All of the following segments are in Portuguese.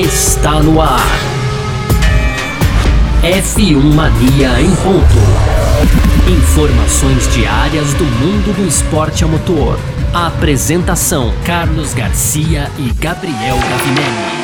está no ar. F1 Mania em ponto. Informações diárias do mundo do esporte a motor. A apresentação: Carlos Garcia e Gabriel Gavinelli.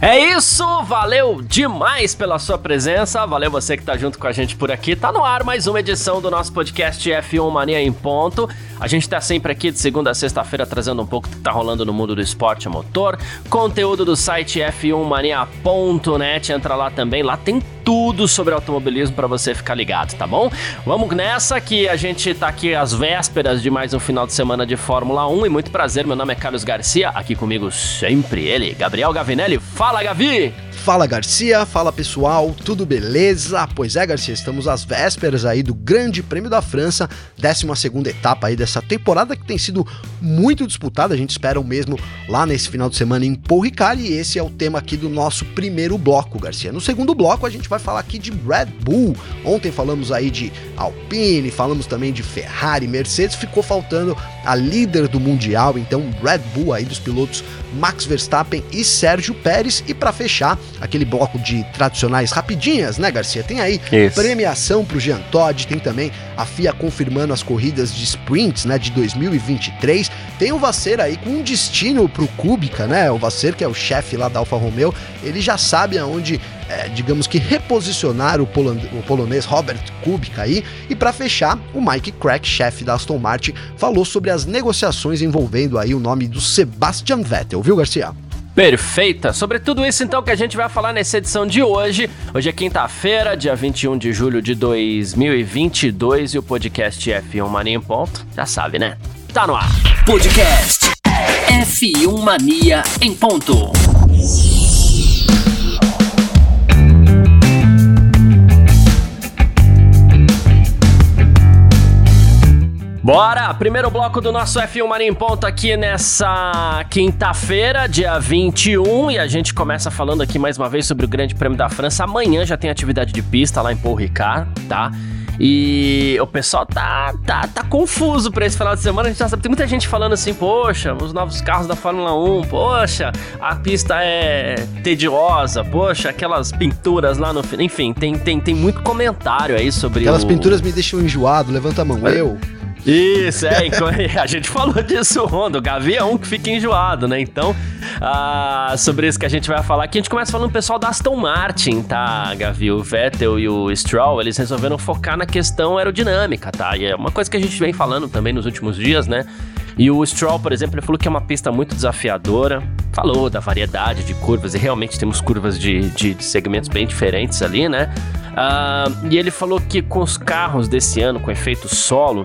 É isso, valeu demais pela sua presença, valeu você que tá junto com a gente por aqui. Tá no ar mais uma edição do nosso podcast F1 Mania em ponto. A gente tá sempre aqui de segunda a sexta-feira trazendo um pouco do que tá rolando no mundo do esporte a motor, conteúdo do site f1mania.net, entra lá também, lá tem tudo sobre automobilismo para você ficar ligado, tá bom? Vamos nessa que a gente tá aqui às vésperas de mais um final de semana de Fórmula 1 e muito prazer, meu nome é Carlos Garcia, aqui comigo sempre ele, Gabriel Gavinelli. Fala, Gavi! Fala Garcia, fala pessoal, tudo beleza? Pois é, Garcia, estamos às vésperas aí do Grande Prêmio da França, 12 segunda etapa aí temporada que tem sido muito disputada, a gente espera o mesmo lá nesse final de semana em Paul e esse é o tema aqui do nosso primeiro bloco, Garcia. No segundo bloco a gente vai falar aqui de Red Bull, ontem falamos aí de Alpine, falamos também de Ferrari, Mercedes, ficou faltando a líder do Mundial, então Red Bull aí dos pilotos Max Verstappen e Sérgio Pérez e para fechar aquele bloco de tradicionais rapidinhas, né, Garcia? Tem aí Isso. premiação pro Jean Todt, tem também a FIA confirmando as corridas de sprints, né, de 2023. Tem o Vasser aí com um destino pro Kubica, né? O Vasser, que é o chefe lá da Alfa Romeo, ele já sabe aonde é, digamos que reposicionar o, polon o, polonês Robert Kubica aí. E para fechar, o Mike Crack, chefe da Aston Martin, falou sobre as negociações envolvendo aí o nome do Sebastian Vettel, viu, Garcia? Perfeita. Sobre tudo isso, então, que a gente vai falar nessa edição de hoje. Hoje é quinta-feira, dia 21 de julho de 2022 e o podcast F1 Mania em ponto. Já sabe, né? Tá no ar. Podcast F1 Mania em ponto. Bora! Primeiro bloco do nosso F1 Mania em Ponto aqui nessa quinta-feira, dia 21, e a gente começa falando aqui mais uma vez sobre o Grande Prêmio da França. Amanhã já tem atividade de pista lá em Paul Ricard, tá? E o pessoal tá, tá, tá confuso pra esse final de semana. A gente já sabe, tem muita gente falando assim, poxa, os novos carros da Fórmula 1, poxa, a pista é tediosa, poxa, aquelas pinturas lá no Enfim, tem, tem, tem muito comentário aí sobre Aquelas o... pinturas me deixam enjoado, levanta a mão, é. eu. Isso, é, a gente falou disso ontem, o Gavi é um que fica enjoado, né? Então, ah, sobre isso que a gente vai falar aqui, a gente começa falando do pessoal da Aston Martin, tá, Gavi? O Vettel e o Stroll, eles resolveram focar na questão aerodinâmica, tá? E é uma coisa que a gente vem falando também nos últimos dias, né? E o Stroll, por exemplo, ele falou que é uma pista muito desafiadora, falou da variedade de curvas, e realmente temos curvas de, de, de segmentos bem diferentes ali, né? Uh, e ele falou que com os carros desse ano, com efeito solo,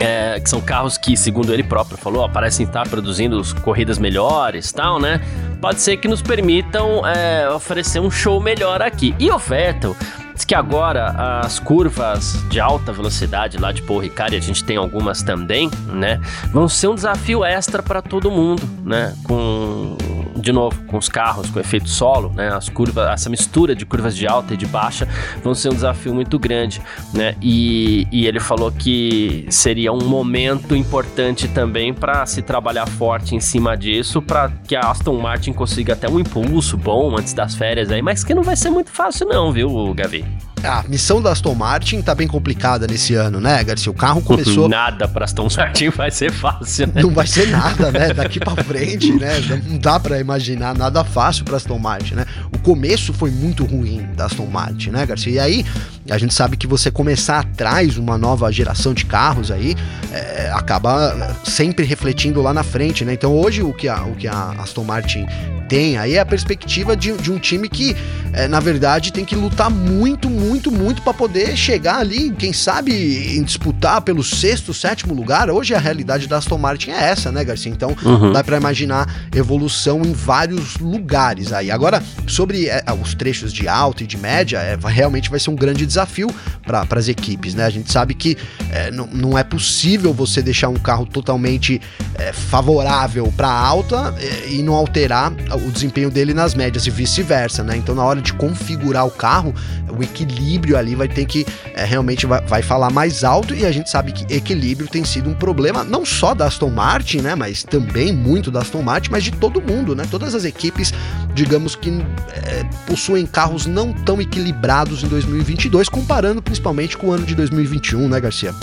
é, que são carros que, segundo ele próprio falou, parecem estar produzindo corridas melhores tal, né? Pode ser que nos permitam é, oferecer um show melhor aqui. E o Vettel diz que agora as curvas de alta velocidade lá de Paul Ricard, a gente tem algumas também, né? Vão ser um desafio extra para todo mundo, né? Com de novo, com os carros, com efeito solo, né? As curvas, essa mistura de curvas de alta e de baixa vão ser um desafio muito grande, né? E, e ele falou que seria um momento importante também para se trabalhar forte em cima disso, para que a Aston Martin consiga até um impulso bom antes das férias aí, mas que não vai ser muito fácil não, viu, Gavi? A missão da Aston Martin tá bem complicada nesse ano, né, Garcia? O carro começou. nada pra Aston Martin vai ser fácil, né? Não vai ser nada, né? Daqui pra frente, né? Não dá pra imaginar nada fácil pra Aston Martin, né? O começo foi muito ruim da Aston Martin, né, Garcia? E aí, a gente sabe que você começar atrás uma nova geração de carros aí é, acaba sempre refletindo lá na frente, né? Então hoje o que a, o que a Aston Martin tem aí é a perspectiva de, de um time que, é, na verdade, tem que lutar muito, muito, muito para poder chegar ali, quem sabe, em disputar pelo sexto, sétimo lugar. Hoje a realidade da Aston Martin é essa, né, Garcia? Então uhum. dá para imaginar evolução em vários lugares aí. Agora, sobre é, os trechos de alta e de média, é, realmente vai ser um grande desafio para as equipes, né? A gente sabe que é, não é possível você deixar um carro totalmente é, favorável para alta é, e não alterar o desempenho dele nas médias e vice-versa, né? Então, na hora de configurar o carro, o equilíbrio ali vai ter que é, realmente vai, vai falar mais alto e a gente sabe que equilíbrio tem sido um problema não só da Aston Martin, né? Mas também muito da Aston Martin, mas de todo mundo, né? Todas as equipes, digamos que é, possuem carros não tão equilibrados em 2022, comparando principalmente com o ano de 2021, né, Garcia?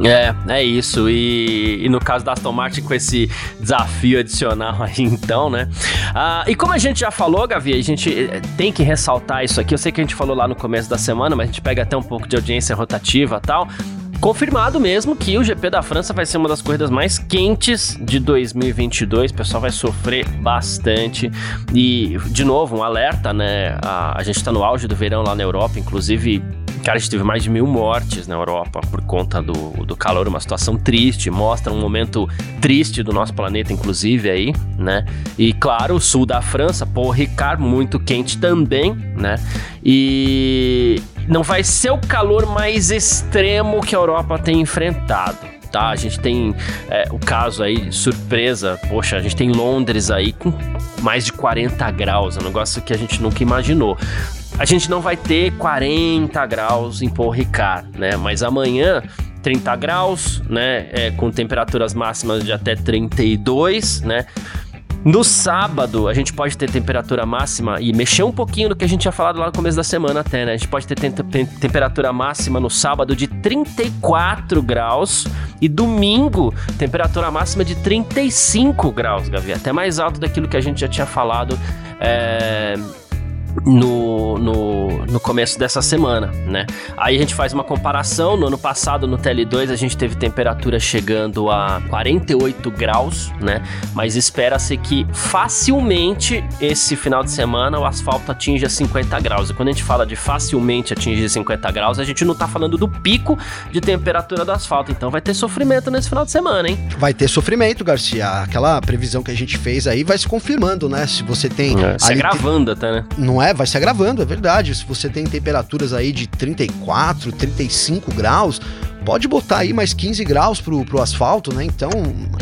É, é isso. E, e, no caso da Aston Martin, com esse desafio adicional aí, então, né? Ah, e como a gente já falou, Gavi, a gente eh, tem que ressaltar isso aqui. Eu sei que a gente falou lá no começo da semana, mas a gente pega até um pouco de audiência rotativa e tal. Confirmado mesmo que o GP da França vai ser uma das corridas mais quentes de 2022. O pessoal vai sofrer bastante. E, de novo, um alerta, né? A, a gente está no auge do verão lá na Europa, inclusive Cara, a gente teve mais de mil mortes na Europa por conta do, do calor, uma situação triste, mostra um momento triste do nosso planeta, inclusive, aí, né? E claro, o sul da França, Paul Ricard, muito quente também, né? E não vai ser o calor mais extremo que a Europa tem enfrentado. Tá, a gente tem é, o caso aí, surpresa, poxa, a gente tem Londres aí com mais de 40 graus, um negócio que a gente nunca imaginou a gente não vai ter 40 graus em Paul Ricard, né? Mas amanhã 30 graus, né? É, com temperaturas máximas de até 32, né? No sábado, a gente pode ter temperatura máxima e mexer um pouquinho do que a gente tinha falado lá no começo da semana até, né? A gente pode ter temperatura máxima no sábado de 34 graus e domingo, temperatura máxima de 35 graus, Gavi. Até mais alto daquilo que a gente já tinha falado é, no, no, no começo dessa semana, né? Aí a gente faz uma comparação, no ano passado no TL2 a gente teve temperatura chegando a 48 graus, né? Mas espera-se que facilmente esse final de semana o asfalto atinja 50 graus. E quando a gente fala de facilmente atingir 50 graus, a gente não tá falando do pico de temperatura do asfalto, então vai ter sofrimento nesse final de semana, hein? Vai ter sofrimento, Garcia. Aquela previsão que a gente fez aí vai se confirmando, né? Se você tem... É, se agravando até, né? Não é? Vai se agravando, é verdade. Se você tem temperaturas aí de 34, 35 graus, pode botar aí mais 15 graus pro, pro asfalto, né? Então,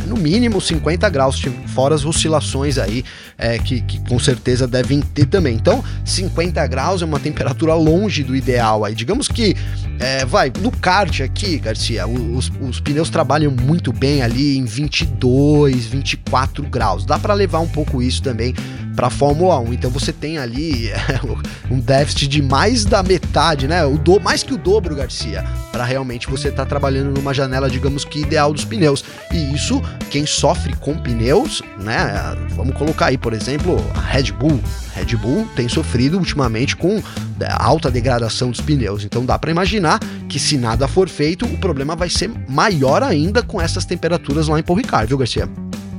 no mínimo 50 graus, fora as oscilações aí, é, que, que, com certeza devem ter também. Então, 50 graus é uma temperatura longe do ideal aí. Digamos que, é, vai, no kart aqui, Garcia, os, os pneus trabalham muito bem ali em 22, 24 graus. Dá para levar um pouco isso também para a Fórmula 1. Então você tem ali um déficit de mais da metade, né? O do, mais que o dobro, Garcia, para realmente você estar tá trabalhando numa janela, digamos que ideal dos pneus. E isso, quem sofre com pneus, né? Vamos colocar aí, por exemplo, a Red Bull. Red Bull tem sofrido ultimamente com é, alta degradação dos pneus. Então dá para imaginar que se nada for feito, o problema vai ser maior ainda com essas temperaturas lá em Paul Ricard, viu, Garcia?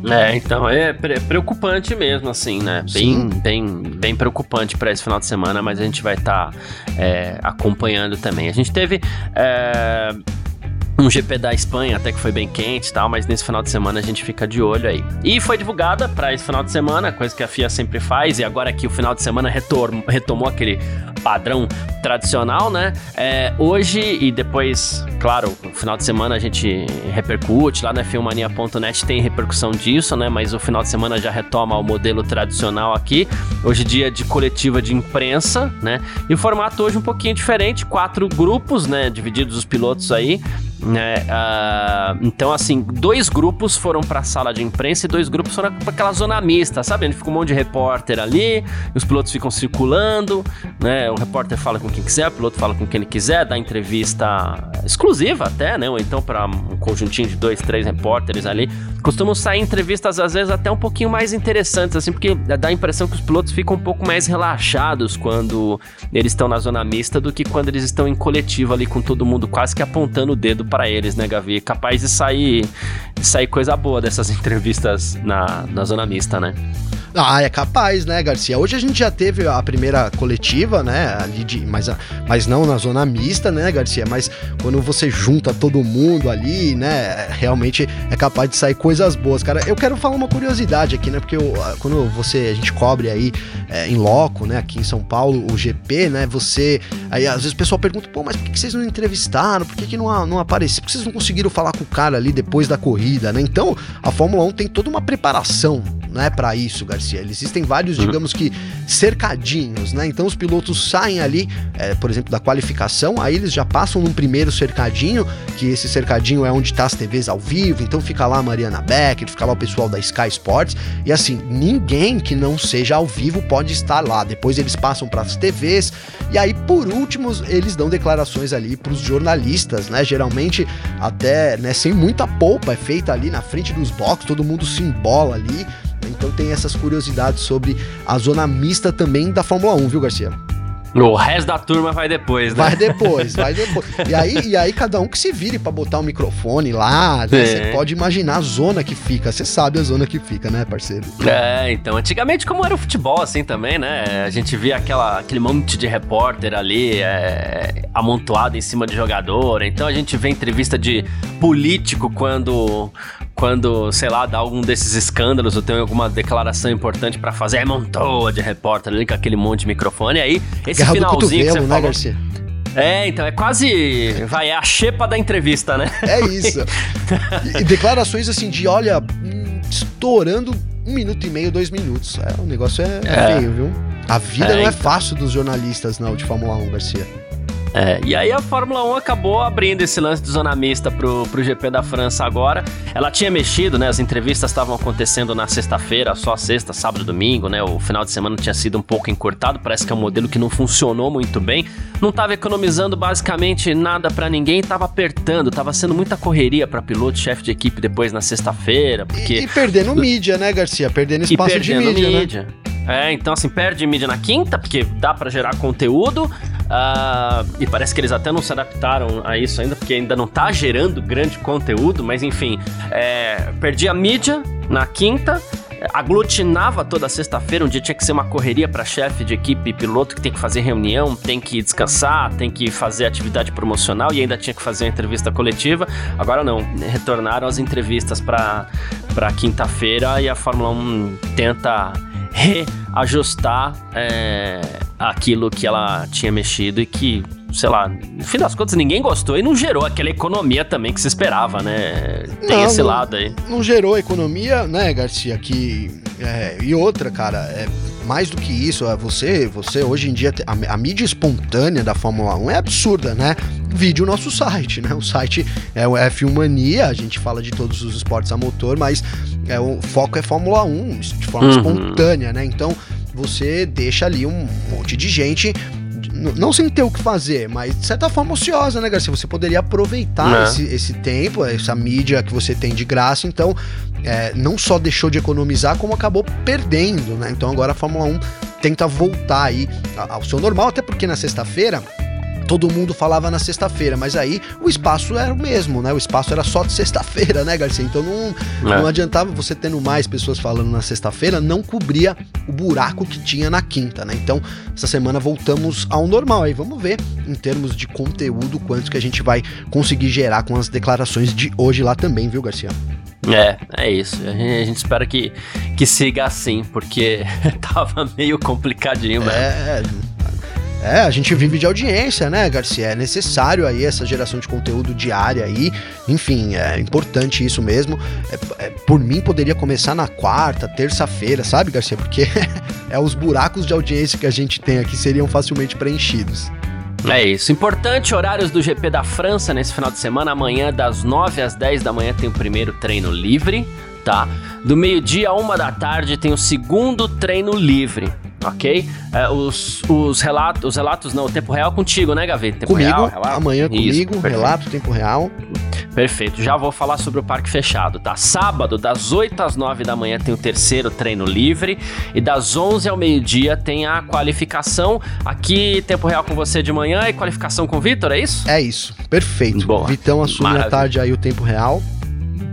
É, então é preocupante mesmo, assim, né? Bem, bem, bem preocupante para esse final de semana, mas a gente vai estar tá, é, acompanhando também. A gente teve. É, um GP da Espanha, até que foi bem quente e tal, mas nesse final de semana a gente fica de olho aí. E foi divulgada para esse final de semana, coisa que a FIA sempre faz, e agora que o final de semana retomou, aquele padrão tradicional, né? É, hoje e depois, claro, no final de semana a gente repercute, lá na Filmania.net tem repercussão disso, né? Mas o final de semana já retoma o modelo tradicional aqui. Hoje dia de coletiva de imprensa, né? E o formato hoje um pouquinho diferente, quatro grupos, né? Divididos os pilotos aí né? Uh, então, assim, dois grupos foram para a sala de imprensa e dois grupos foram para aquela zona mista, sabe? Onde fica um monte de repórter ali, os pilotos ficam circulando, né? O repórter fala com quem quiser, o piloto fala com quem ele quiser, dá entrevista exclusiva até, né? Ou então para um conjuntinho de dois, três repórteres ali. Costumam sair entrevistas, às vezes, até um pouquinho mais interessantes, assim, porque dá a impressão que os pilotos ficam um pouco mais relaxados quando eles estão na zona mista do que quando eles estão em coletivo ali com todo mundo quase que apontando o dedo para eles, né, Gavi? Capaz de sair, de sair coisa boa dessas entrevistas na, na zona mista, né? Ah, é capaz, né, Garcia? Hoje a gente já teve a primeira coletiva, né, ali de, mas, mas não na zona mista, né, Garcia? Mas quando você junta todo mundo ali, né, realmente é capaz de sair coisas boas, cara. Eu quero falar uma curiosidade aqui, né, porque eu, quando você, a gente cobre aí é, em loco, né, aqui em São Paulo, o GP, né, você, aí às vezes o pessoal pergunta, pô, mas por que vocês não entrevistaram? Por que, que não, não apareceu? Por que vocês não conseguiram falar com o cara ali depois da corrida, né? Então, a Fórmula 1 tem toda uma preparação, né, para isso, Garcia. Existem vários, uhum. digamos que, cercadinhos, né? Então os pilotos saem ali, é, por exemplo, da qualificação, aí eles já passam num primeiro cercadinho, que esse cercadinho é onde tá as TVs ao vivo, então fica lá a Mariana Becker, fica lá o pessoal da Sky Sports, e assim, ninguém que não seja ao vivo pode estar lá. Depois eles passam para as TVs, e aí por último eles dão declarações ali para os jornalistas, né? Geralmente até, né, sem muita polpa, é feita ali na frente dos boxes, todo mundo se embola ali. Então tem essas curiosidades sobre a zona mista também da Fórmula 1, viu, Garcia? O resto da turma vai depois, né? Vai depois, vai depois. E aí, e aí cada um que se vire para botar o microfone lá, né? Você é. pode imaginar a zona que fica. Você sabe a zona que fica, né, parceiro? É, então, antigamente como era o futebol, assim, também, né? A gente via aquela, aquele monte de repórter ali é, amontoado em cima de jogador. Então a gente vê entrevista de político quando quando, sei lá, dá algum desses escândalos ou tem alguma declaração importante para fazer, é montoa de repórter ali com aquele monte de microfone. E aí, esse Guerra finalzinho que você né, falou... Garcia? É, então, é quase. Vai, é a xepa da entrevista, né? É isso. e, declarações assim de, olha, hum, estourando um minuto e meio, dois minutos. É, o negócio é, é. feio, viu? A vida é, não é então. fácil dos jornalistas, não, de Fórmula 1, Garcia. É, e aí a Fórmula 1 acabou abrindo esse lance de zona mista pro, pro GP da França agora. Ela tinha mexido, né? As entrevistas estavam acontecendo na sexta-feira, só sexta, sábado domingo, né? O final de semana tinha sido um pouco encurtado, parece que é um modelo que não funcionou muito bem. Não estava economizando basicamente nada para ninguém, estava apertando, estava sendo muita correria para piloto, chefe de equipe depois na sexta-feira, porque... E, e perdendo mídia, né, Garcia? Perdendo espaço perdendo de mídia, mídia. Né? É, então assim, perde mídia na quinta, porque dá para gerar conteúdo. Uh, e parece que eles até não se adaptaram a isso ainda, porque ainda não tá gerando grande conteúdo, mas enfim, é, perdi a mídia na quinta, aglutinava toda sexta-feira, um dia tinha que ser uma correria para chefe de equipe piloto que tem que fazer reunião, tem que descansar, tem que fazer atividade promocional e ainda tinha que fazer uma entrevista coletiva. Agora não, retornaram as entrevistas para quinta-feira e a Fórmula 1 tenta reajustar é, aquilo que ela tinha mexido e que, sei lá, no fim das contas ninguém gostou e não gerou aquela economia também que se esperava, né? Tem não, esse não, lado aí. Não gerou economia, né, Garcia? Que, é, e outra, cara, é, mais do que isso, é você, você hoje em dia, a, a, mídia espontânea da Fórmula 1 é absurda, né? Vídeo nosso site, né? O site é o F1 Mania, a gente fala de todos os esportes a motor, mas é, o foco é Fórmula 1, de forma uhum. espontânea, né? Então você deixa ali um monte de gente não sem ter o que fazer, mas de certa forma ociosa, né, Garcia? Você poderia aproveitar né? esse, esse tempo, essa mídia que você tem de graça, então é, não só deixou de economizar, como acabou perdendo, né? Então agora a Fórmula 1 tenta voltar aí ao seu normal, até porque na sexta-feira todo mundo falava na sexta-feira, mas aí o espaço era o mesmo, né? O espaço era só de sexta-feira, né, Garcia? Então não, é. não adiantava você tendo mais pessoas falando na sexta-feira, não cobria o buraco que tinha na quinta, né? Então, essa semana voltamos ao normal. Aí vamos ver, em termos de conteúdo, quanto que a gente vai conseguir gerar com as declarações de hoje lá também, viu, Garcia? É, é isso. A gente, a gente, espera que, que siga assim, porque tava meio complicadinho, velho. É, é, a gente vive de audiência, né, Garcia? É necessário aí essa geração de conteúdo diária aí. Enfim, é importante isso mesmo. É, é, por mim, poderia começar na quarta, terça-feira, sabe, Garcia? Porque é os buracos de audiência que a gente tem aqui seriam facilmente preenchidos. É isso. Importante, horários do GP da França nesse final de semana. Amanhã, das 9 às 10 da manhã, tem o primeiro treino livre, tá? Do meio-dia a uma da tarde tem o segundo treino livre ok? É, os, os, relatos, os relatos não, o tempo real contigo, né, Gavi? Tempo comigo, real, relato. amanhã comigo, Isso, relato, tempo real. Perfeito, já vou falar sobre o parque fechado, tá? Sábado, das 8 às 9 da manhã tem o terceiro treino livre e das 11 ao meio-dia tem a qualificação. Aqui, tempo real com você de manhã e qualificação com o Vitor, é isso? É isso, perfeito. Boa. Vitão assume Maravilha. à tarde aí o tempo real.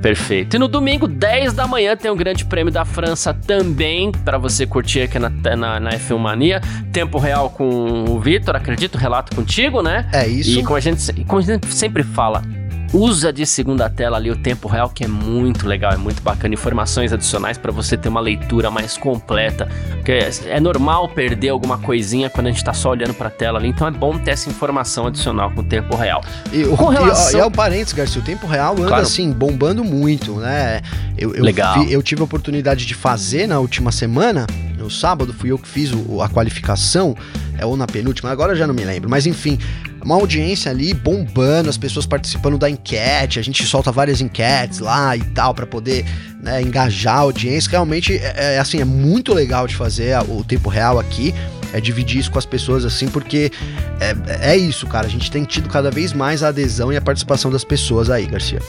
Perfeito. E no domingo, 10 da manhã, tem o Grande Prêmio da França também, para você curtir aqui na, na, na F1 Mania. Tempo real com o Vitor, acredito, relato contigo, né? É isso. E como a gente, como a gente sempre fala, usa de segunda tela ali o tempo real, que é muito legal, é muito bacana. Informações adicionais para você ter uma leitura mais completa. Porque é, é normal perder alguma coisinha quando a gente tá só olhando pra tela ali, então é bom ter essa informação adicional com o tempo real. E, o, com relação... e, e é um parênteses, Garcia, o tempo real anda claro. assim, bombando muito, né? Eu, eu, legal. Vi, eu tive a oportunidade de fazer na última semana, no sábado, fui eu que fiz o, a qualificação, é ou na penúltima, agora já não me lembro, mas enfim, uma audiência ali bombando, as pessoas participando da enquete, a gente solta várias enquetes lá e tal para poder né, engajar a audiência. Realmente é, é, assim, é muito legal de fazer o tempo real aqui. É dividir isso com as pessoas assim, porque é, é isso, cara. A gente tem tido cada vez mais a adesão e a participação das pessoas aí, Garcia.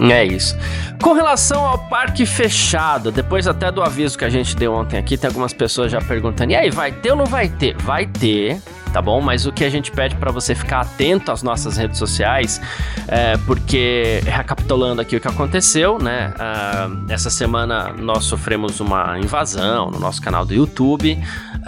É isso. Com relação ao parque fechado, depois até do aviso que a gente deu ontem aqui, tem algumas pessoas já perguntando: e aí, vai ter ou não vai ter? Vai ter, tá bom? Mas o que a gente pede para você ficar atento às nossas redes sociais, é porque, recapitulando aqui o que aconteceu, né? Uh, essa semana nós sofremos uma invasão no nosso canal do YouTube.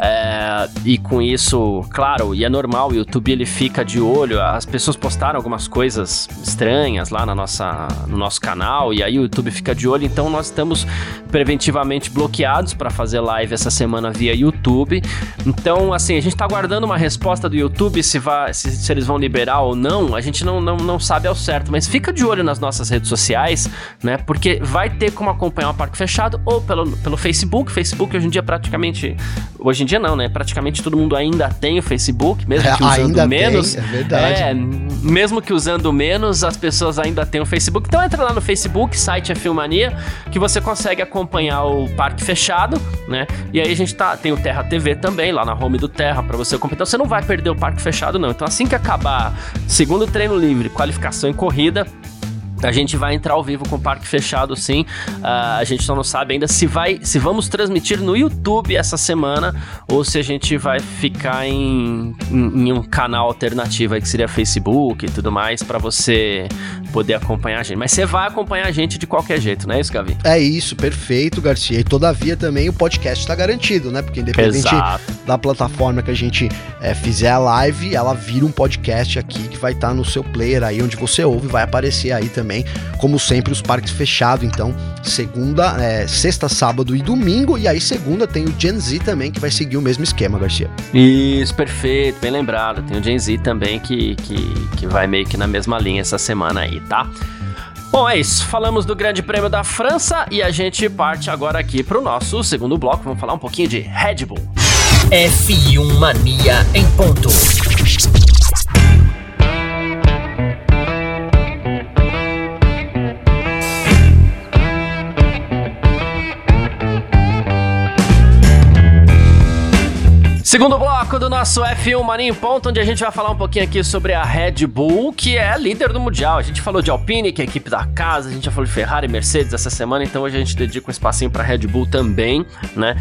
É, e com isso, claro, e é normal, o YouTube ele fica de olho. As pessoas postaram algumas coisas estranhas lá na nossa, no nosso canal, e aí o YouTube fica de olho. Então nós estamos preventivamente bloqueados para fazer live essa semana via YouTube. Então, assim, a gente está aguardando uma resposta do YouTube se, vai, se, se, eles vão liberar ou não. A gente não, não, não sabe ao certo, mas fica de olho nas nossas redes sociais, né? Porque vai ter como acompanhar o parque fechado ou pelo, pelo Facebook. Facebook hoje em dia praticamente. Hoje em dia não, né? Praticamente todo mundo ainda tem o Facebook, mesmo é, que usando menos. Tem, é verdade. É, mesmo que usando menos, as pessoas ainda têm o Facebook. Então entra lá no Facebook, site é Filmania, que você consegue acompanhar o parque fechado, né? E aí a gente tá, tem o Terra TV também, lá na home do Terra, para você acompanhar. Então você não vai perder o parque fechado, não. Então assim que acabar segundo treino livre, qualificação em corrida, a gente vai entrar ao vivo com o parque fechado, sim. Uh, a gente só não sabe ainda se vai, se vamos transmitir no YouTube essa semana ou se a gente vai ficar em, em, em um canal alternativo aí que seria Facebook e tudo mais para você poder acompanhar a gente. Mas você vai acompanhar a gente de qualquer jeito, não é isso, Gavi? É isso, perfeito, Garcia. E todavia também o podcast está garantido, né? Porque independente Exato. da plataforma que a gente é, fizer a live, ela vira um podcast aqui que vai estar tá no seu player aí onde você ouve, vai aparecer aí também também, como sempre, os parques fechados. Então, segunda, é, sexta, sábado e domingo. E aí, segunda, tem o Gen Z também, que vai seguir o mesmo esquema, Garcia. Isso, perfeito, bem lembrado. Tem o Gen Z também que, que, que vai meio que na mesma linha essa semana aí, tá? Bom, é isso. Falamos do Grande Prêmio da França e a gente parte agora aqui para o nosso segundo bloco. Vamos falar um pouquinho de Red Bull. F1 Mania em ponto. Segundo bloco do nosso F1 Marinho Ponto, onde a gente vai falar um pouquinho aqui sobre a Red Bull, que é líder do Mundial. A gente falou de Alpine, que é a equipe da casa, a gente já falou de Ferrari e Mercedes essa semana, então hoje a gente dedica um espacinho para Red Bull também, né?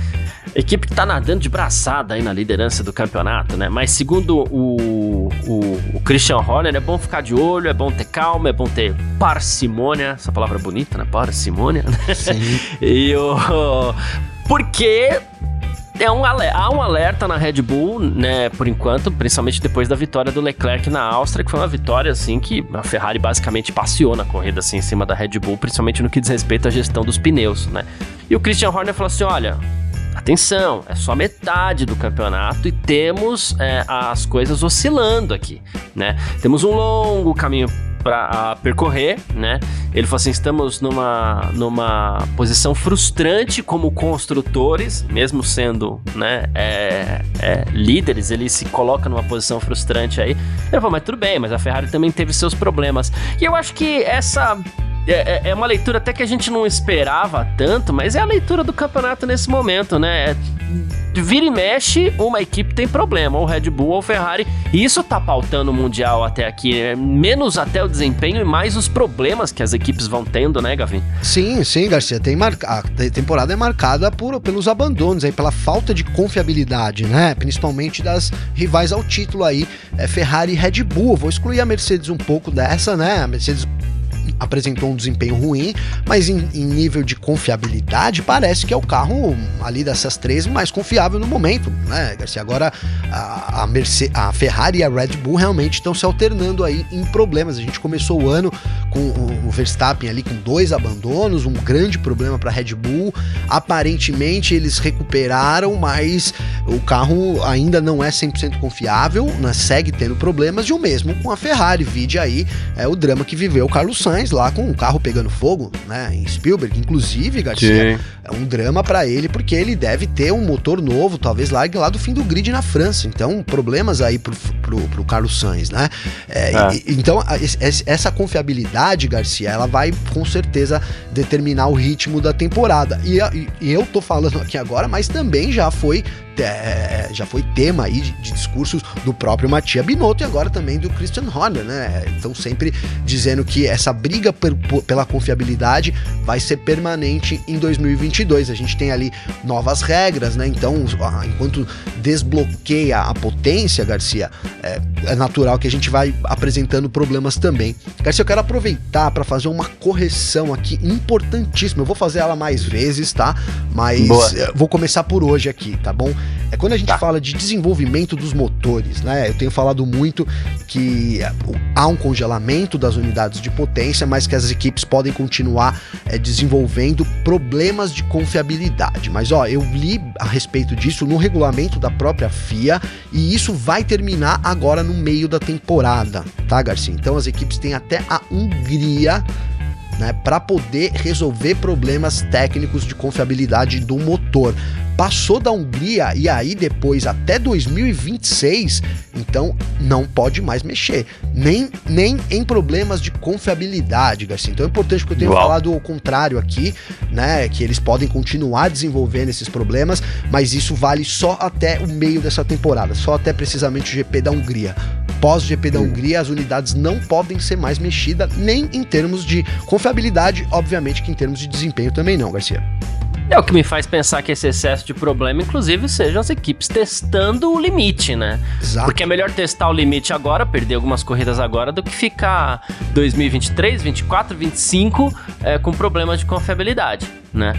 Equipe que tá nadando de braçada aí na liderança do campeonato, né? Mas segundo o, o, o Christian Horner, é bom ficar de olho, é bom ter calma, é bom ter parcimônia, essa palavra bonita, né? Parcimônia, né? Sim. e o... Porque é um há um alerta na Red Bull, né, por enquanto, principalmente depois da vitória do Leclerc na Áustria, que foi uma vitória assim que a Ferrari basicamente passeou na corrida assim em cima da Red Bull, principalmente no que diz respeito à gestão dos pneus, né? E o Christian Horner falou assim: "Olha, atenção, é só metade do campeonato e temos é, as coisas oscilando aqui, né? Temos um longo caminho para percorrer, né? Ele falou assim: estamos numa, numa posição frustrante como construtores, mesmo sendo né, é, é, líderes, ele se coloca numa posição frustrante aí. Ele falou, mas tudo bem, mas a Ferrari também teve seus problemas. E eu acho que essa é, é, é, uma leitura até que a gente não esperava tanto, mas é a leitura do campeonato nesse momento, né? Vira e mexe, uma equipe tem problema, ou Red Bull ou Ferrari. E isso tá pautando o Mundial até aqui. Né? Menos até o desempenho e mais os problemas que as equipes vão tendo, né, Gavin? Sim, sim, Garcia. Tem mar... A temporada é marcada por, pelos abandonos, aí, pela falta de confiabilidade, né? Principalmente das rivais ao título aí, é Ferrari e Red Bull. vou excluir a Mercedes um pouco dessa, né? A Mercedes apresentou um desempenho ruim, mas em, em, nível de confiabilidade parece que é o carro ali dessas três mais confiável no momento, né, Garcia? Agora a, a, Mercedes, a Ferrari e a Red Bull realmente estão se alternando aí em problemas. A gente começou o ano com o, o Verstappen ali com dois abandonos, um grande problema para a Red Bull. Aparentemente eles recuperaram, mas o carro ainda não é 100% confiável, né? segue tendo problemas e o mesmo com a Ferrari. Vide aí é o drama que viveu o Carlos Sainz lá com o carro pegando fogo, né, em Spielberg, inclusive, Garcia. Sim. É um drama para ele porque ele deve ter um motor novo, talvez largue lá do fim do grid na França. Então, problemas aí pro, pro, pro Carlos Sainz, né? É, é. E, então, a, essa confiabilidade, Garcia, ela vai com certeza determinar o ritmo da temporada. E, e, e eu tô falando aqui agora, mas também já foi é, já foi tema aí de, de, discursos do próprio Matia Binotto e agora também do Christian Horner, né? Então sempre dizendo que essa briga per, pela confiabilidade vai ser permanente em 2022. A gente tem ali novas regras, né? Então, enquanto desbloqueia a potência, Garcia, é, é natural que a gente vai apresentando problemas também. Garcia, eu quero aproveitar para fazer uma correção aqui importantíssima. Eu vou fazer ela mais vezes, tá? Mas Boa. vou começar por hoje aqui, tá bom? É quando a gente tá. fala de desenvolvimento dos motores, né? Eu tenho falado muito que há um congelamento das unidades de potência, mas que as equipes podem continuar é, desenvolvendo problemas de confiabilidade. Mas ó, eu li a respeito disso no regulamento da própria FIA e isso vai terminar agora no meio da temporada, tá, Garcia? Então as equipes têm até a Hungria né, para poder resolver problemas técnicos de confiabilidade do motor passou da Hungria e aí depois até 2026, então não pode mais mexer, nem, nem em problemas de confiabilidade, Garcia. Então é importante que eu tenha Uau. falado o contrário aqui, né, que eles podem continuar desenvolvendo esses problemas, mas isso vale só até o meio dessa temporada, só até precisamente o GP da Hungria. Pós GP da. Hungria, as unidades não podem ser mais mexidas, nem em termos de confiabilidade, obviamente que em termos de desempenho também não, Garcia. É o que me faz pensar que esse excesso de problema, inclusive, sejam as equipes testando o limite, né? Exato. Porque é melhor testar o limite agora, perder algumas corridas agora, do que ficar 2023, 24, 25 é, com problemas de confiabilidade né?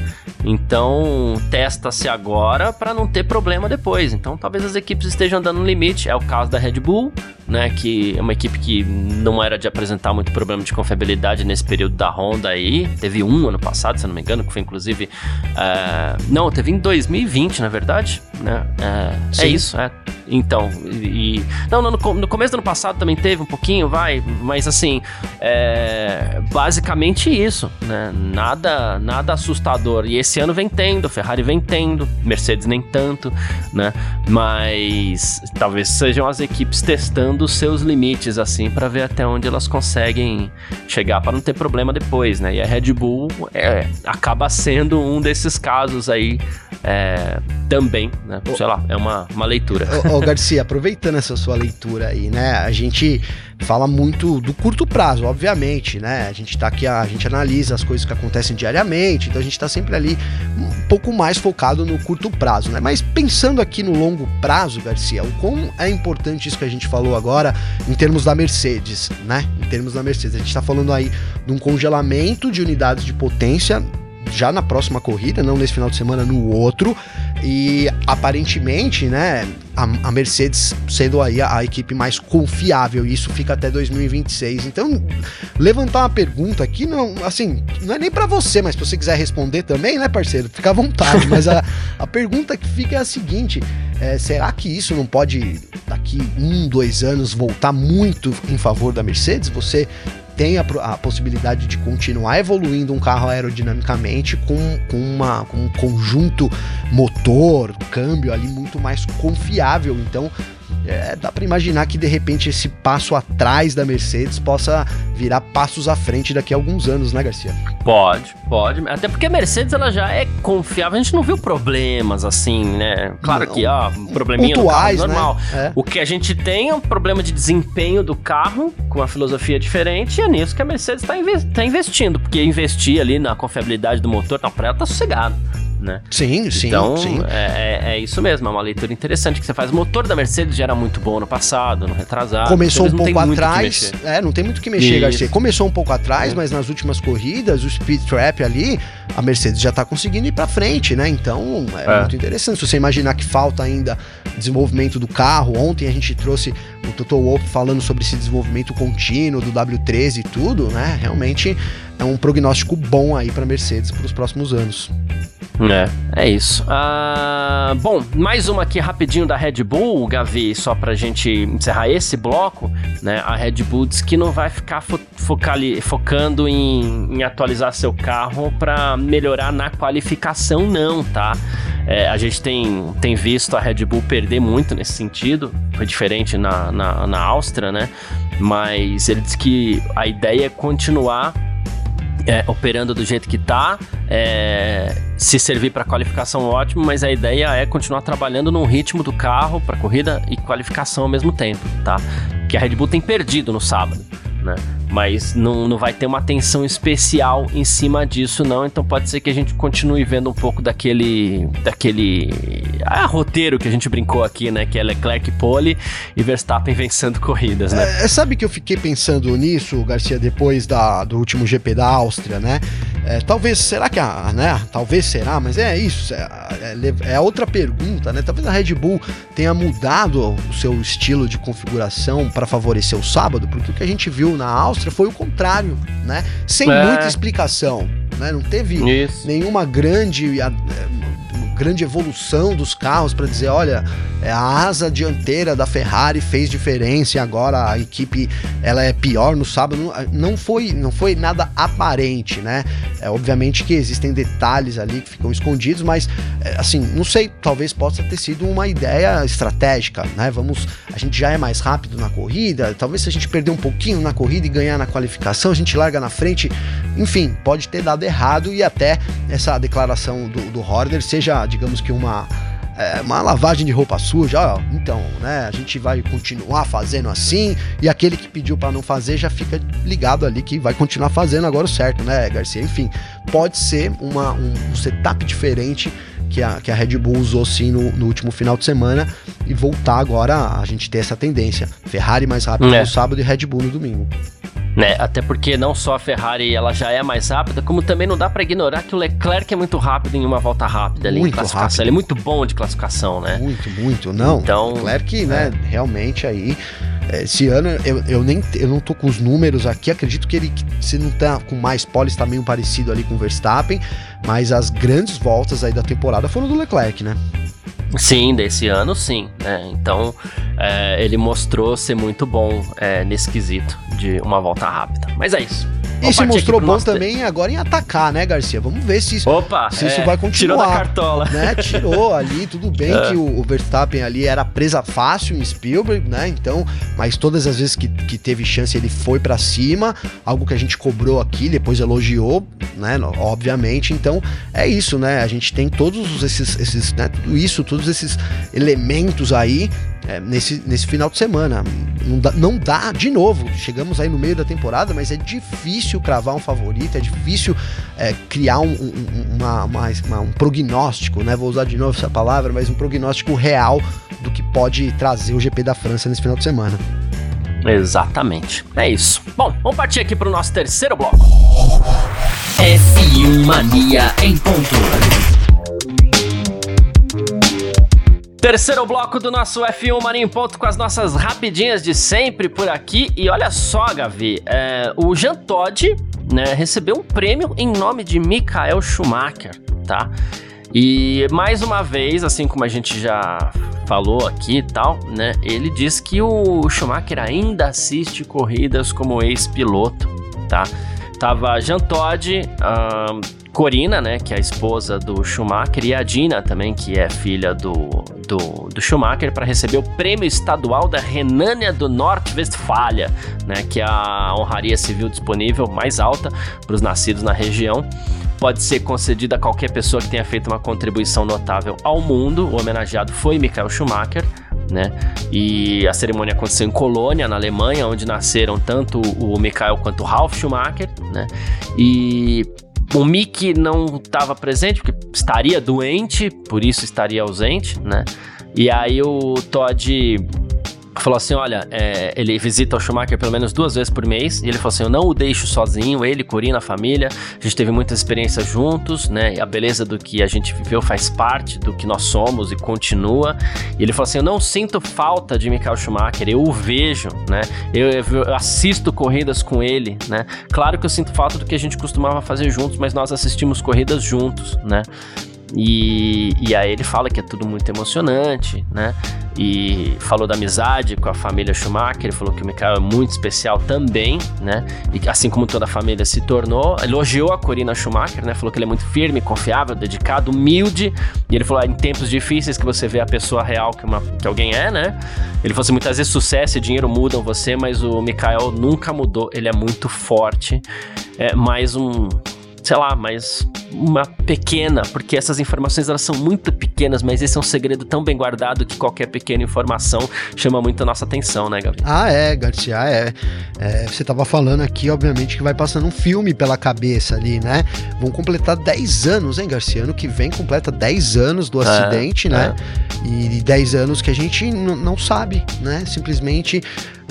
Então, testa-se agora para não ter problema depois. Então, talvez as equipes estejam dando no limite. É o caso da Red Bull, né? Que é uma equipe que não era de apresentar muito problema de confiabilidade nesse período da Honda aí. Teve um ano passado, se não me engano, que foi inclusive. Uh, não, teve em 2020, na verdade, né? Uh, é isso, é. Então, e. Não, no, no, começo do ano passado também teve um pouquinho, vai, mas assim, é, basicamente isso, né? Nada, nada assustador. E esse ano vem tendo, Ferrari vem tendo, Mercedes nem tanto, né? Mas talvez sejam as equipes testando os seus limites, assim, para ver até onde elas conseguem chegar para não ter problema depois, né? E a Red Bull é, acaba sendo um desses casos aí é, também, né? Sei lá, é uma, uma leitura. Ô, ô, Garcia, aproveitando essa sua leitura aí, né? A gente fala muito do curto prazo, obviamente, né? A gente tá aqui, a gente analisa as coisas que acontecem diariamente, então a gente tá sempre ali um pouco mais focado no curto prazo, né? Mas pensando aqui no longo prazo, Garcia, o quão é importante isso que a gente falou agora em termos da Mercedes, né? Em termos da Mercedes, a gente tá falando aí de um congelamento de unidades de potência já na próxima corrida, não nesse final de semana, no outro. E aparentemente, né, a, a Mercedes sendo aí a, a, equipe mais confiável, e isso fica até 2026. Então, levantar uma pergunta aqui, não, assim, não é nem para você, mas se você quiser responder também, né, parceiro, fica à vontade. mas a, a pergunta que fica é a seguinte: é, será que isso não pode, daqui um, dois anos, voltar muito em favor da Mercedes? Você tem a, a, possibilidade de continuar evoluindo um carro aerodinamicamente com, com, uma, com um conjunto motor, câmbio ali muito mais confiável. Então, é, dá para imaginar que de repente esse passo atrás da Mercedes possa virar passos à frente daqui a alguns anos, né, Garcia? Pode, pode. Até porque a Mercedes ela já é confiável. A gente não viu problemas assim, né? Claro não, que, ó, um probleminha pontuais, no carro, normal. Né? É. O que a gente tem é um problema de desempenho do carro com uma filosofia diferente e é nisso que a Mercedes está tá investindo. Porque investir ali na confiabilidade do motor, não, pra ela tá sossegado né? Sim, sim, então, sim. É, é, é, isso mesmo, é uma leitura interessante que você faz. O motor da Mercedes já era muito bom no passado, no retrasado. Começou um pouco atrás. É, não tem muito o que mexer, isso. Garcia. Começou um pouco atrás, é. mas nas últimas corridas, o speed trap ali, a Mercedes já tá conseguindo ir para frente, né? Então, é, é, muito interessante. Se você imaginar que falta ainda desenvolvimento do carro, ontem a gente trouxe o Toto Wolff falando sobre esse desenvolvimento contínuo do W13 e tudo, né? Realmente é um prognóstico bom aí para Mercedes para os próximos anos. É, é isso. Ah, bom, mais uma aqui rapidinho da Red Bull, Gavi, só pra gente encerrar esse bloco, né? A Red Bull diz que não vai ficar fo focali, focando em, em, atualizar seu carro para melhorar na qualificação, não, tá? É, a gente tem, tem visto a Red Bull perder muito nesse sentido, foi diferente na, na, na Áustria, né? Mas ele diz que a ideia é continuar é, operando do jeito que está, é, se servir para qualificação ótimo, mas a ideia é continuar trabalhando no ritmo do carro para corrida e qualificação ao mesmo tempo, tá? Que a Red Bull tem perdido no sábado, né? mas não, não vai ter uma atenção especial em cima disso não, então pode ser que a gente continue vendo um pouco daquele daquele ah, roteiro que a gente brincou aqui, né, que é Leclerc pole e Verstappen vencendo corridas, né? É, sabe que eu fiquei pensando nisso, Garcia, depois da, do último GP da Áustria, né? É, talvez, será que a, né, talvez será, mas é isso, é, é, é outra pergunta, né? Talvez a Red Bull tenha mudado o seu estilo de configuração para favorecer o sábado, porque o que a gente viu na Áustria foi o contrário, né? Sem é. muita explicação, né? Não teve Isso. nenhuma grande grande evolução dos carros para dizer, olha, é a asa dianteira da Ferrari fez diferença e agora a equipe ela é pior no sábado. Não foi, não foi nada aparente, né? É obviamente que existem detalhes ali que ficam escondidos, mas é, assim, não sei, talvez possa ter sido uma ideia estratégica, né? Vamos, a gente já é mais rápido na corrida, talvez se a gente perder um pouquinho na corrida e ganhar na qualificação, a gente larga na frente. Enfim, pode ter dado errado e até essa declaração do, do Horner seja digamos que uma é, uma lavagem de roupa suja, ó, então, né, a gente vai continuar fazendo assim, e aquele que pediu para não fazer já fica ligado ali que vai continuar fazendo agora o certo, né, Garcia? Enfim, pode ser uma, um, um setup diferente que a, que a Red Bull usou sim no, no, último final de semana e voltar agora a gente ter essa tendência. Ferrari mais rápido é. no sábado e Red Bull no domingo. Né, até porque não só a Ferrari ela já é mais rápida, como também não dá para ignorar que o Leclerc é muito rápido em uma volta rápida ali muito em classificação. Rápido. Ele é muito bom de classificação, né? Muito, muito. Não, então, Leclerc, né, é. realmente aí esse ano eu, eu nem eu não tô com os números aqui, acredito que ele se não tá com mais polis tá meio parecido ali com o Verstappen, mas as grandes voltas aí da temporada foram do Leclerc, né? Sim, desse ano sim. Né? Então é, ele mostrou ser muito bom é, nesse quesito de uma volta rápida. Mas é isso. E se mostrou bom também agora em atacar, né, Garcia? Vamos ver se isso, Opa, se isso é, vai continuar. Tirou da cartola. Né? Tirou ali, tudo bem é. que o, o, Verstappen ali era presa fácil em Spielberg, né? Então, mas todas as vezes que, que teve chance ele foi para cima, algo que a gente cobrou aqui, depois elogiou, né? Obviamente. Então, é isso, né? A gente tem todos esses, esses né? Tudo isso, todos esses elementos aí é, nesse, nesse final de semana. Não dá, não dá, de novo, chegamos aí no meio da temporada, mas é difícil cravar um favorito, é difícil é, criar um, um, uma, uma, uma, um prognóstico, né? Vou usar de novo essa palavra, mas um prognóstico real do que pode trazer o GP da França nesse final de semana. Exatamente. É isso. Bom, vamos partir aqui para o nosso terceiro bloco. F1 Mania em ponto. Terceiro bloco do nosso F1 Marinho Ponto com as nossas rapidinhas de sempre por aqui. E olha só, Gavi, é, o Jean Todt né, recebeu um prêmio em nome de Michael Schumacher, tá? E mais uma vez, assim como a gente já falou aqui e tal, né? Ele diz que o Schumacher ainda assiste corridas como ex-piloto, tá? Tava Jean Todt, um, Corina, né, que é a esposa do Schumacher, e a Dina também, que é filha do, do, do Schumacher, para receber o prêmio estadual da Renânia do Norte-Westfália, né, que é a honraria civil disponível mais alta para os nascidos na região. Pode ser concedida a qualquer pessoa que tenha feito uma contribuição notável ao mundo. O homenageado foi Michael Schumacher, né? E a cerimônia aconteceu em Colônia, na Alemanha, onde nasceram tanto o Michael quanto o Ralf Schumacher, né? E o, O Mick não estava presente porque estaria doente, por isso estaria ausente, né? E aí o Todd falou assim: olha, é, ele visita o Schumacher pelo menos duas vezes por mês. E ele falou assim: eu não o deixo sozinho, ele, Corina, a família. A gente teve muitas experiências juntos, né? E a beleza do que a gente viveu faz parte do que nós somos e continua. E ele falou assim: eu não sinto falta de Michael Schumacher, eu o vejo, né? Eu, eu assisto corridas com ele, né? Claro que eu sinto falta do que a gente costumava fazer juntos, mas nós assistimos corridas juntos, né? E, e aí ele fala que é tudo muito emocionante, né? E falou da amizade com a família Schumacher, ele falou que o Michael é muito especial também, né? E assim como toda a família se tornou, elogiou a Corina Schumacher, né? Falou que ele é muito firme, confiável, dedicado, humilde. E ele falou: ah, em tempos difíceis que você vê a pessoa real que, uma, que alguém é, né? Ele falou assim: muitas vezes sucesso e dinheiro mudam você, mas o Michael nunca mudou, ele é muito forte. É mais um sei lá, mais uma pequena, porque essas informações elas são muito pequenas, mas esse é um segredo tão bem guardado que qualquer pequena informação chama muito a nossa atenção, né, Gabi? Ah, é, Garcia, é. é você tava falando aqui, obviamente, que vai passando um filme pela cabeça ali, né? Vão completar 10 anos, hein, Garcia? Ano que vem completa 10 anos do é, acidente, é, né? É. E 10 anos que a gente não sabe, né? Simplesmente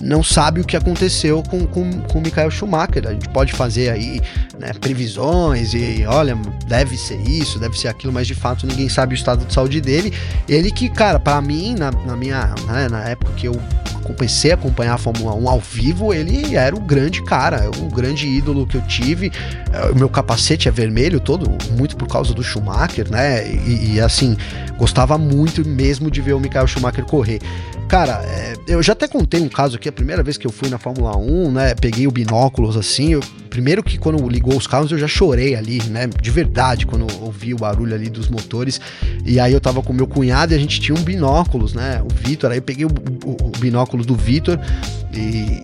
não sabe o que aconteceu com, com, com o Michael Schumacher. A gente pode fazer aí né, previsões e olha, deve ser isso, deve ser aquilo, mas de fato ninguém sabe o estado de saúde dele. Ele que, cara, para mim, na, na minha, né, na época que eu comecei a acompanhar a Fórmula 1 ao vivo, ele era o grande cara, o grande ídolo que eu tive. É, o meu capacete é vermelho todo, muito por causa do Schumacher, né? E, e assim, gostava muito mesmo de ver o Michael Schumacher correr. Cara, é, eu já até contei um caso aqui, a primeira vez que eu fui na Fórmula 1, né? Peguei o binóculos assim. Eu, primeiro que quando ligou os carros eu já chorei ali, né? De verdade, quando ouvi o barulho ali dos motores. E aí eu tava com meu cunhado e a gente tinha um binóculos, né? O Vitor, aí eu peguei o, o, o do Vitor e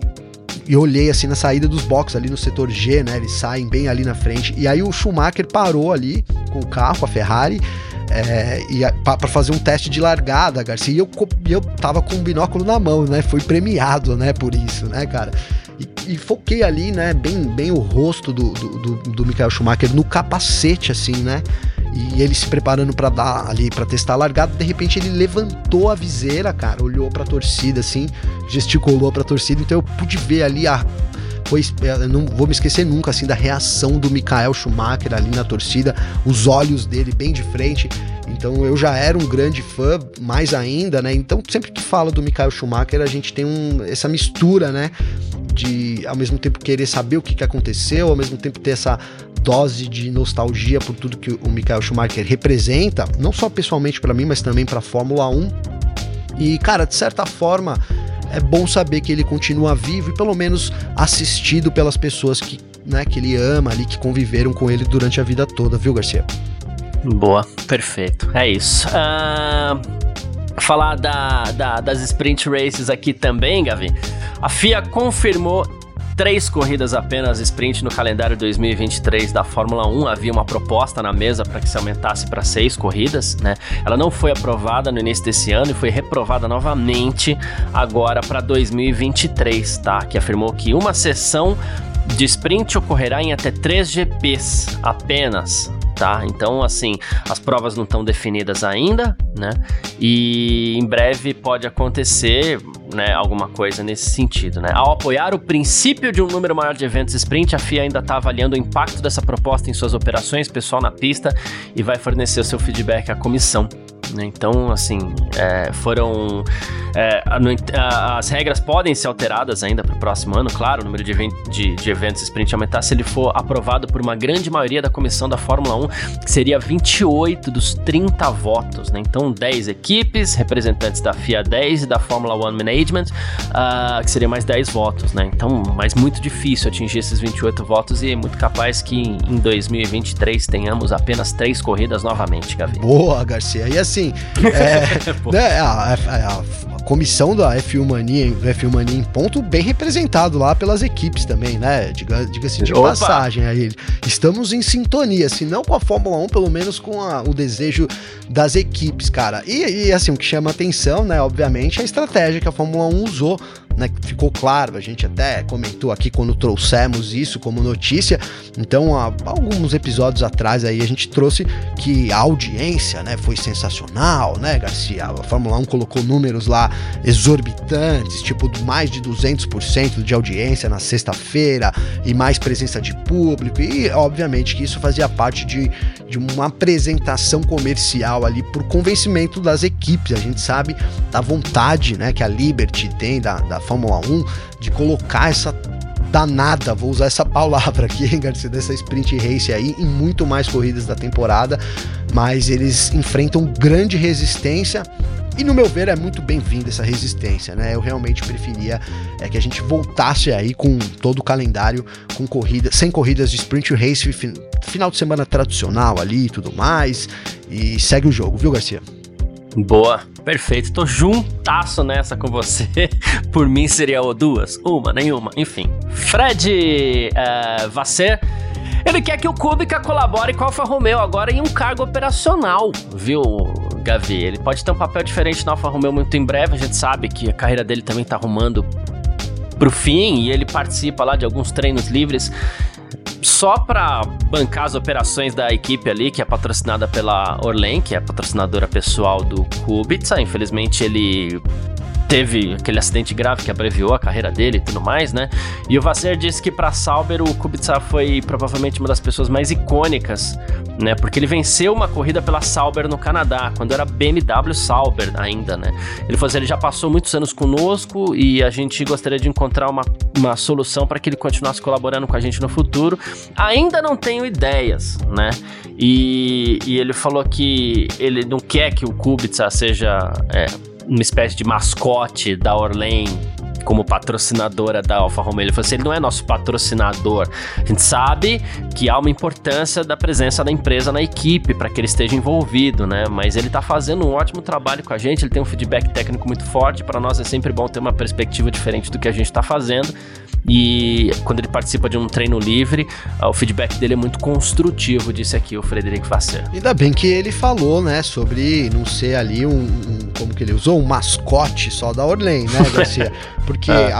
e olhei assim na saída dos boxes ali no setor G, né? Eles saem bem ali na frente. E aí o Schumacher parou ali com o carro, a Ferrari, é, e para fazer um teste de largada, Garcia. E eu, eu tava com um binóculo na mão, né? Fui premiado, né? Por isso, né, cara? E, e foquei ali, né? Bem, bem o rosto do, do, do, do Michael Schumacher no capacete, assim, né? E ele se preparando para dar ali, para testar a largada, de repente ele levantou a viseira, cara, olhou para a torcida assim, gesticulou para a torcida, então eu pude ver ali a foi, é, não vou me esquecer nunca assim da reação do Michael Schumacher ali na torcida, os olhos dele bem de frente. Então eu já era um grande fã, mais ainda, né? Então sempre que fala do Michael Schumacher, a gente tem um, essa mistura, né? De ao mesmo tempo querer saber o que, que aconteceu, ao mesmo tempo ter essa dose de nostalgia por tudo que o Michael Schumacher representa, não só pessoalmente para mim, mas também para a Fórmula 1. E cara, de certa forma, é bom saber que ele continua vivo e pelo menos assistido pelas pessoas que, né, que ele ama ali, que conviveram com ele durante a vida toda, viu, Garcia? Boa, perfeito. É isso. Uh, falar da, da, das sprint races aqui também, Gavi. A FIA confirmou três corridas apenas sprint no calendário 2023 da Fórmula 1. Havia uma proposta na mesa para que se aumentasse para seis corridas, né? Ela não foi aprovada no início desse ano e foi reprovada novamente agora para 2023, tá? Que afirmou que uma sessão de sprint ocorrerá em até três GPs apenas, tá? Então, assim, as provas não estão definidas ainda, né? E em breve pode acontecer, né, alguma coisa nesse sentido, né? Ao apoiar o princípio de um número maior de eventos sprint, a FIA ainda está avaliando o impacto dessa proposta em suas operações, pessoal na pista e vai fornecer o seu feedback à comissão. Né? Então, assim, é, foram. É, as regras podem ser alteradas ainda para o próximo ano, claro, o número de, de, de, eventos sprint aumentar se ele for aprovado por uma grande maioria da comissão da Fórmula 1, que seria 28 dos 30 votos. Né? Então, 10 equipes, representantes da FIA 10 e da Fórmula 1 Management, uh, que seria mais 10 votos. Né? Então, mas muito difícil atingir esses 28 votos e é muito capaz que em 2023 tenhamos apenas três corridas novamente, Gavi. Boa, Garcia. E assim, é, né, a, a, a, comissão da F1 Mania, do F1 Mania em ponto, bem representado lá pelas equipes também, né? Diga-se diga de Opa. passagem aí. Estamos em sintonia, se não com a Fórmula 1, pelo menos com a, o desejo das equipes, cara. E, e assim, o que chama atenção, né, obviamente, é a estratégia que a Fórmula 1 usou né? Ficou claro, a gente até comentou aqui quando trouxemos isso como notícia. Então, há alguns episódios atrás aí a gente trouxe que a audiência, né, foi sensacional, né, Garcia? A Fórmula 1 colocou números lá exorbitantes, tipo mais de 200% de audiência na sexta-feira e mais presença de público e obviamente que isso fazia parte de, de uma apresentação comercial ali por convencimento das equipes. A gente sabe da vontade, né, que a Liberty tem da, da Fórmula 1 de colocar essa danada, vou usar essa palavra aqui, hein, Garcia, dessa sprint race aí, em muito mais corridas da temporada, mas eles enfrentam grande resistência. E no meu ver é muito bem-vinda essa resistência, né? Eu realmente preferia é, que a gente voltasse aí com todo o calendário, com corrida, sem corridas de sprint race, final de semana tradicional ali e tudo mais. E segue o jogo, viu, Garcia? Boa, perfeito. Tô juntasso nessa com você. Por mim seria ou duas, uma, nenhuma, enfim. Fred uh. Ele quer que o Kubica colabore com a Alfa Romeo agora em um cargo operacional, viu, Gavi? Ele pode ter um papel diferente na Alfa Romeo muito em breve. A gente sabe que a carreira dele também tá arrumando pro fim e ele participa lá de alguns treinos livres só para bancar as operações da equipe ali, que é patrocinada pela Orlen, que é a patrocinadora pessoal do Kubica. Infelizmente ele teve aquele acidente grave que abreviou a carreira dele e tudo mais, né? E o Vasser disse que para Sauber o Kubica foi provavelmente uma das pessoas mais icônicas, né? Porque ele venceu uma corrida pela Sauber no Canadá, quando era BMW Sauber ainda, né? Ele falou assim, ele já passou muitos anos conosco e a gente gostaria de encontrar uma, uma solução para que ele continuasse colaborando com a gente no futuro. Ainda não tenho ideias, né? E, e ele falou que ele não quer que o Kubica seja é, uma espécie de mascote da Orlen como patrocinadora da Alfa Romeo. Ele falou assim: ele não é nosso patrocinador. A gente sabe que há uma importância da presença da empresa na equipe para que ele esteja envolvido, né? Mas ele está fazendo um ótimo trabalho com a gente, ele tem um feedback técnico muito forte. Para nós é sempre bom ter uma perspectiva diferente do que a gente está fazendo. E quando ele participa de um treino livre, o feedback dele é muito construtivo, disse aqui o Frederico Vasser. Ainda bem que ele falou, né, sobre não ser ali um, um como que ele usou, um mascote só da Orlen, né, Garcia? Porque é.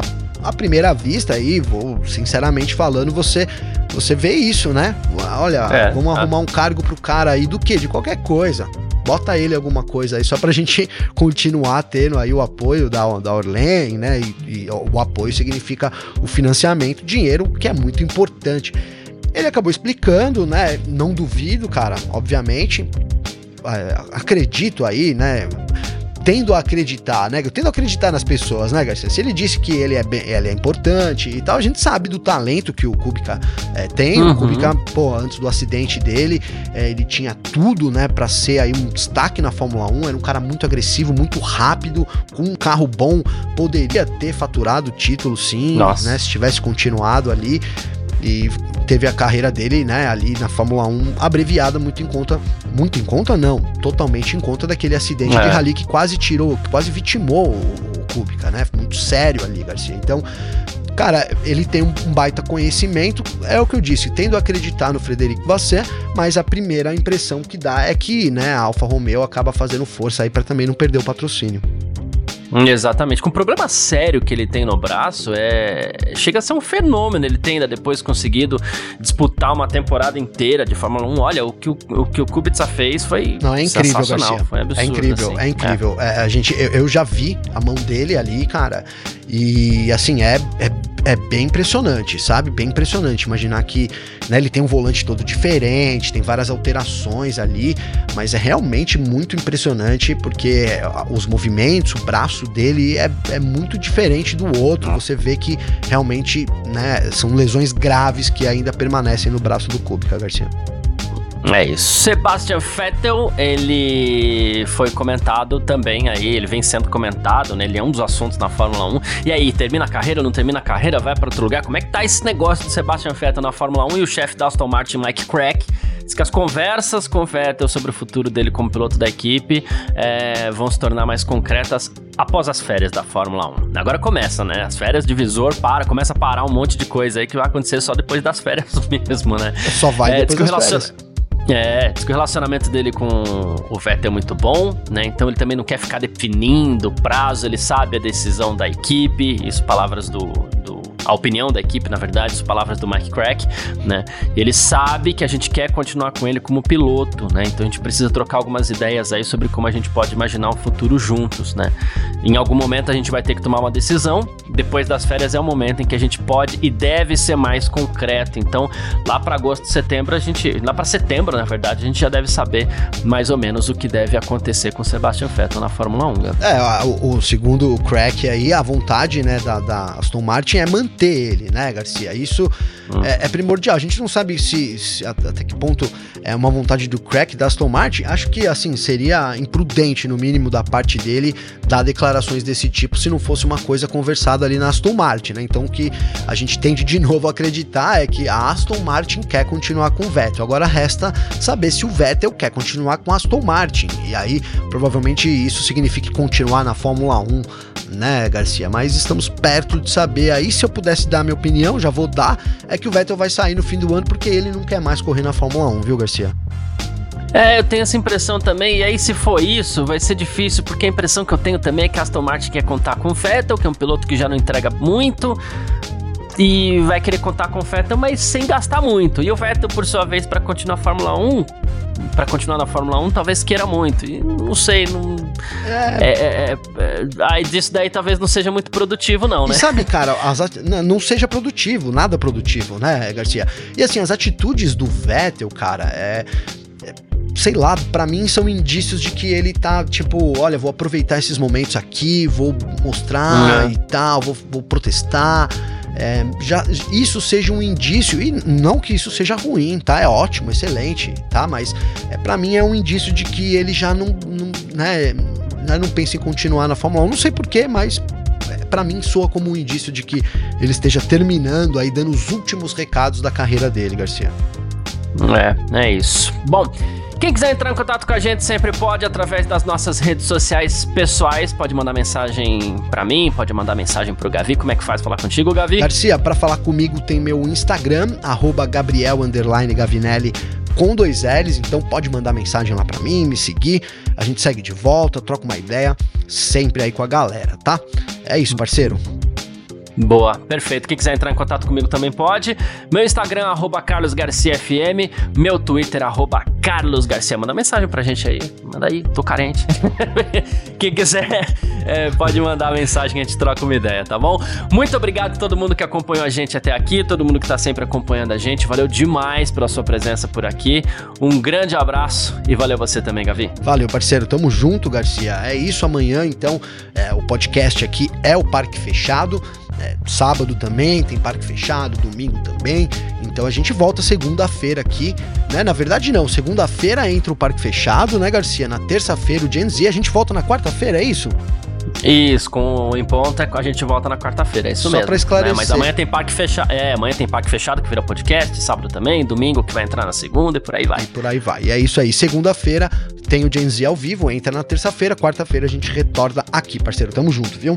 a, primeira vista aí, vou sinceramente falando, você você vê isso, né? Olha, é, vamos arrumar um cargo pro cara aí do que? De qualquer coisa bota ele alguma coisa aí, só pra gente continuar tendo aí o apoio da, da Orlen, né? E, e o apoio significa o financiamento, dinheiro que é muito importante. Ele acabou explicando, né? Não duvido, cara, obviamente. É, acredito aí, né? Tendo a acreditar, né? Eu tendo a acreditar nas pessoas, né, Garcia? Se ele disse que ele é, bem, ele é importante e tal, a gente sabe do talento que o Kubica é, tem. Uhum. O Kubica, pô, antes do acidente dele, é, ele tinha tudo, né, para ser aí um destaque na Fórmula 1. Era um cara muito agressivo, muito rápido, com um carro bom, poderia ter faturado o título, sim, Nossa. né? Se tivesse continuado ali e teve a carreira dele, né, ali na Fórmula 1 abreviada muito em conta, muito em conta não, totalmente em conta daquele acidente é. de rally que quase tirou, que quase vitimou o, o Kubica, né, muito sério ali, Garcia. Então, cara, ele tem um baita conhecimento, é o que eu disse, tendo a acreditar no Frederico Vasser, mas a primeira impressão que dá é que, né, a Alfa Romeo acaba fazendo força aí para também não perder o patrocínio. Exatamente. Com o problema sério que ele tem no braço, é chega a ser um fenômeno. Ele tem ainda depois conseguido disputar uma temporada inteira de Fórmula 1. Olha, o que o, o, que o Kubica fez foi Não, é incrível, Garcia. Foi absurdo, é incrível, assim. é incrível. É. É, a gente, eu, eu, já vi a mão dele ali, cara, e assim, é, é é bem impressionante, sabe? Bem impressionante. Imaginar que né, ele tem um volante todo diferente, tem várias alterações ali, mas é realmente muito impressionante porque os movimentos, o braço dele é, é muito diferente do outro. Você vê que realmente né, são lesões graves que ainda permanecem no braço do Kubica, Garcia. É isso. Sebastian Vettel, ele foi comentado também aí, ele vem sendo comentado, né? Ele é um dos assuntos na Fórmula 1. E aí, termina a carreira, não termina a carreira, vai para outro lugar? Como é que tá esse negócio do Sebastian Vettel na Fórmula 1 e o chefe da Aston Martin, Mike Crack? Diz que as conversas com o Vettel sobre o futuro dele como piloto da equipe é, vão se tornar mais concretas após as férias da Fórmula 1. Agora começa, né? As férias de visor para, começa a parar um monte de coisa aí que vai acontecer só depois das férias mesmo, né? Só vai é, depois das férias. É, diz que o relacionamento dele com o Vettel é muito bom, né? Então ele também não quer ficar definindo prazo, ele sabe a decisão da equipe, isso palavras do, do a opinião da equipe, na verdade, as palavras do Mike Crack, né? Ele sabe que a gente quer continuar com ele como piloto, né? Então a gente precisa trocar algumas ideias aí sobre como a gente pode imaginar um futuro juntos, né? Em algum momento a gente vai ter que tomar uma decisão. Depois das férias é o momento em que a gente pode e deve ser mais concreto. Então, lá para agosto, setembro, a gente, lá para setembro, na verdade, a gente já deve saber mais ou menos o que deve acontecer com o Sebastian Vettel na Fórmula 1. Né? É, o, o, segundo Crack aí, a vontade, né, da, da Aston Martin é manter manter ele, né, Garcia? Isso hum. é, é, primordial. A gente não sabe se, se, até que ponto é uma vontade do crack da Aston Martin. Acho que, assim, seria imprudente, no mínimo, da parte dele, dar declarações desse tipo se não fosse uma coisa conversada ali na Aston Martin, né? Então, o que a gente tende de novo a acreditar é que a Aston Martin quer continuar com o Vettel. Agora resta saber se o Vettel quer continuar com a Aston Martin. E aí, provavelmente, isso significa continuar na Fórmula 1 né, Garcia? Mas estamos perto de saber. Aí, se eu pudesse dar minha opinião, já vou dar, é que o Vettel vai sair no fim do ano porque ele não quer mais correr na Fórmula 1, viu, Garcia? É, eu tenho essa impressão também, e aí se for isso, vai ser difícil, porque a impressão que eu tenho também é que a Aston Martin quer contar com o Vettel, que é um piloto que já não entrega muito, e vai querer contar com o Vettel, mas sem gastar muito. E o Vettel, por sua vez, para continuar a Fórmula 1, para continuar na Fórmula 1, talvez queira muito. E não sei, não. É. É, é, é, aí disso daí talvez não seja muito produtivo, não, né? E sabe, cara, as, não seja produtivo, nada produtivo, né, Garcia? E assim, as atitudes do Vettel, cara, é sei lá, para mim são indícios de que ele tá tipo, olha, vou aproveitar esses momentos aqui, vou mostrar uhum. e tal, vou, vou protestar é, já, isso seja um indício, e não que isso seja ruim, tá? É ótimo, excelente, tá? Mas é, para mim é um indício de que ele já não, não, né, né, não pensa em continuar na Fórmula 1. Não sei porquê, mas é, para mim soa como um indício de que ele esteja terminando aí, dando os últimos recados da carreira dele, Garcia. É, é isso. Bom. Quem quiser entrar em contato com a gente sempre pode através das nossas redes sociais pessoais. Pode mandar mensagem para mim, pode mandar mensagem pro Gavi. Como é que faz falar contigo, Gavi? Garcia, para falar comigo tem meu Instagram, Gabriel Gavinelli com dois L's, então pode mandar mensagem lá para mim, me seguir, a gente segue de volta, troca uma ideia, sempre aí com a galera, tá? É isso, parceiro. Boa, perfeito. Quem quiser entrar em contato comigo também pode. Meu Instagram, arroba carlosgarciafm. Meu Twitter, arroba carlosgarcia. Manda mensagem pra gente aí. Manda aí, tô carente. Quem quiser, é, pode mandar mensagem a gente troca uma ideia, tá bom? Muito obrigado a todo mundo que acompanhou a gente até aqui, todo mundo que tá sempre acompanhando a gente. Valeu demais pela sua presença por aqui. Um grande abraço e valeu você também, Gavi. Valeu, parceiro. Tamo junto, Garcia. É isso amanhã, então. É, o podcast aqui é o Parque Fechado. É, sábado também, tem parque fechado, domingo também. Então a gente volta segunda-feira aqui, né? Na verdade, não. Segunda-feira entra o parque fechado, né, Garcia? Na terça-feira o Gen Z. A gente volta na quarta-feira, é isso? Isso, com o em ponta a gente volta na quarta-feira, é isso Só mesmo. Só pra esclarecer. Né? Mas amanhã tem parque fechado. É, amanhã tem parque fechado que vira podcast, sábado também, domingo que vai entrar na segunda e por aí vai. E por aí vai. E é isso aí. Segunda-feira tem o Gen Z ao vivo, entra na terça-feira, quarta-feira a gente retorna aqui, parceiro. Tamo junto, viu?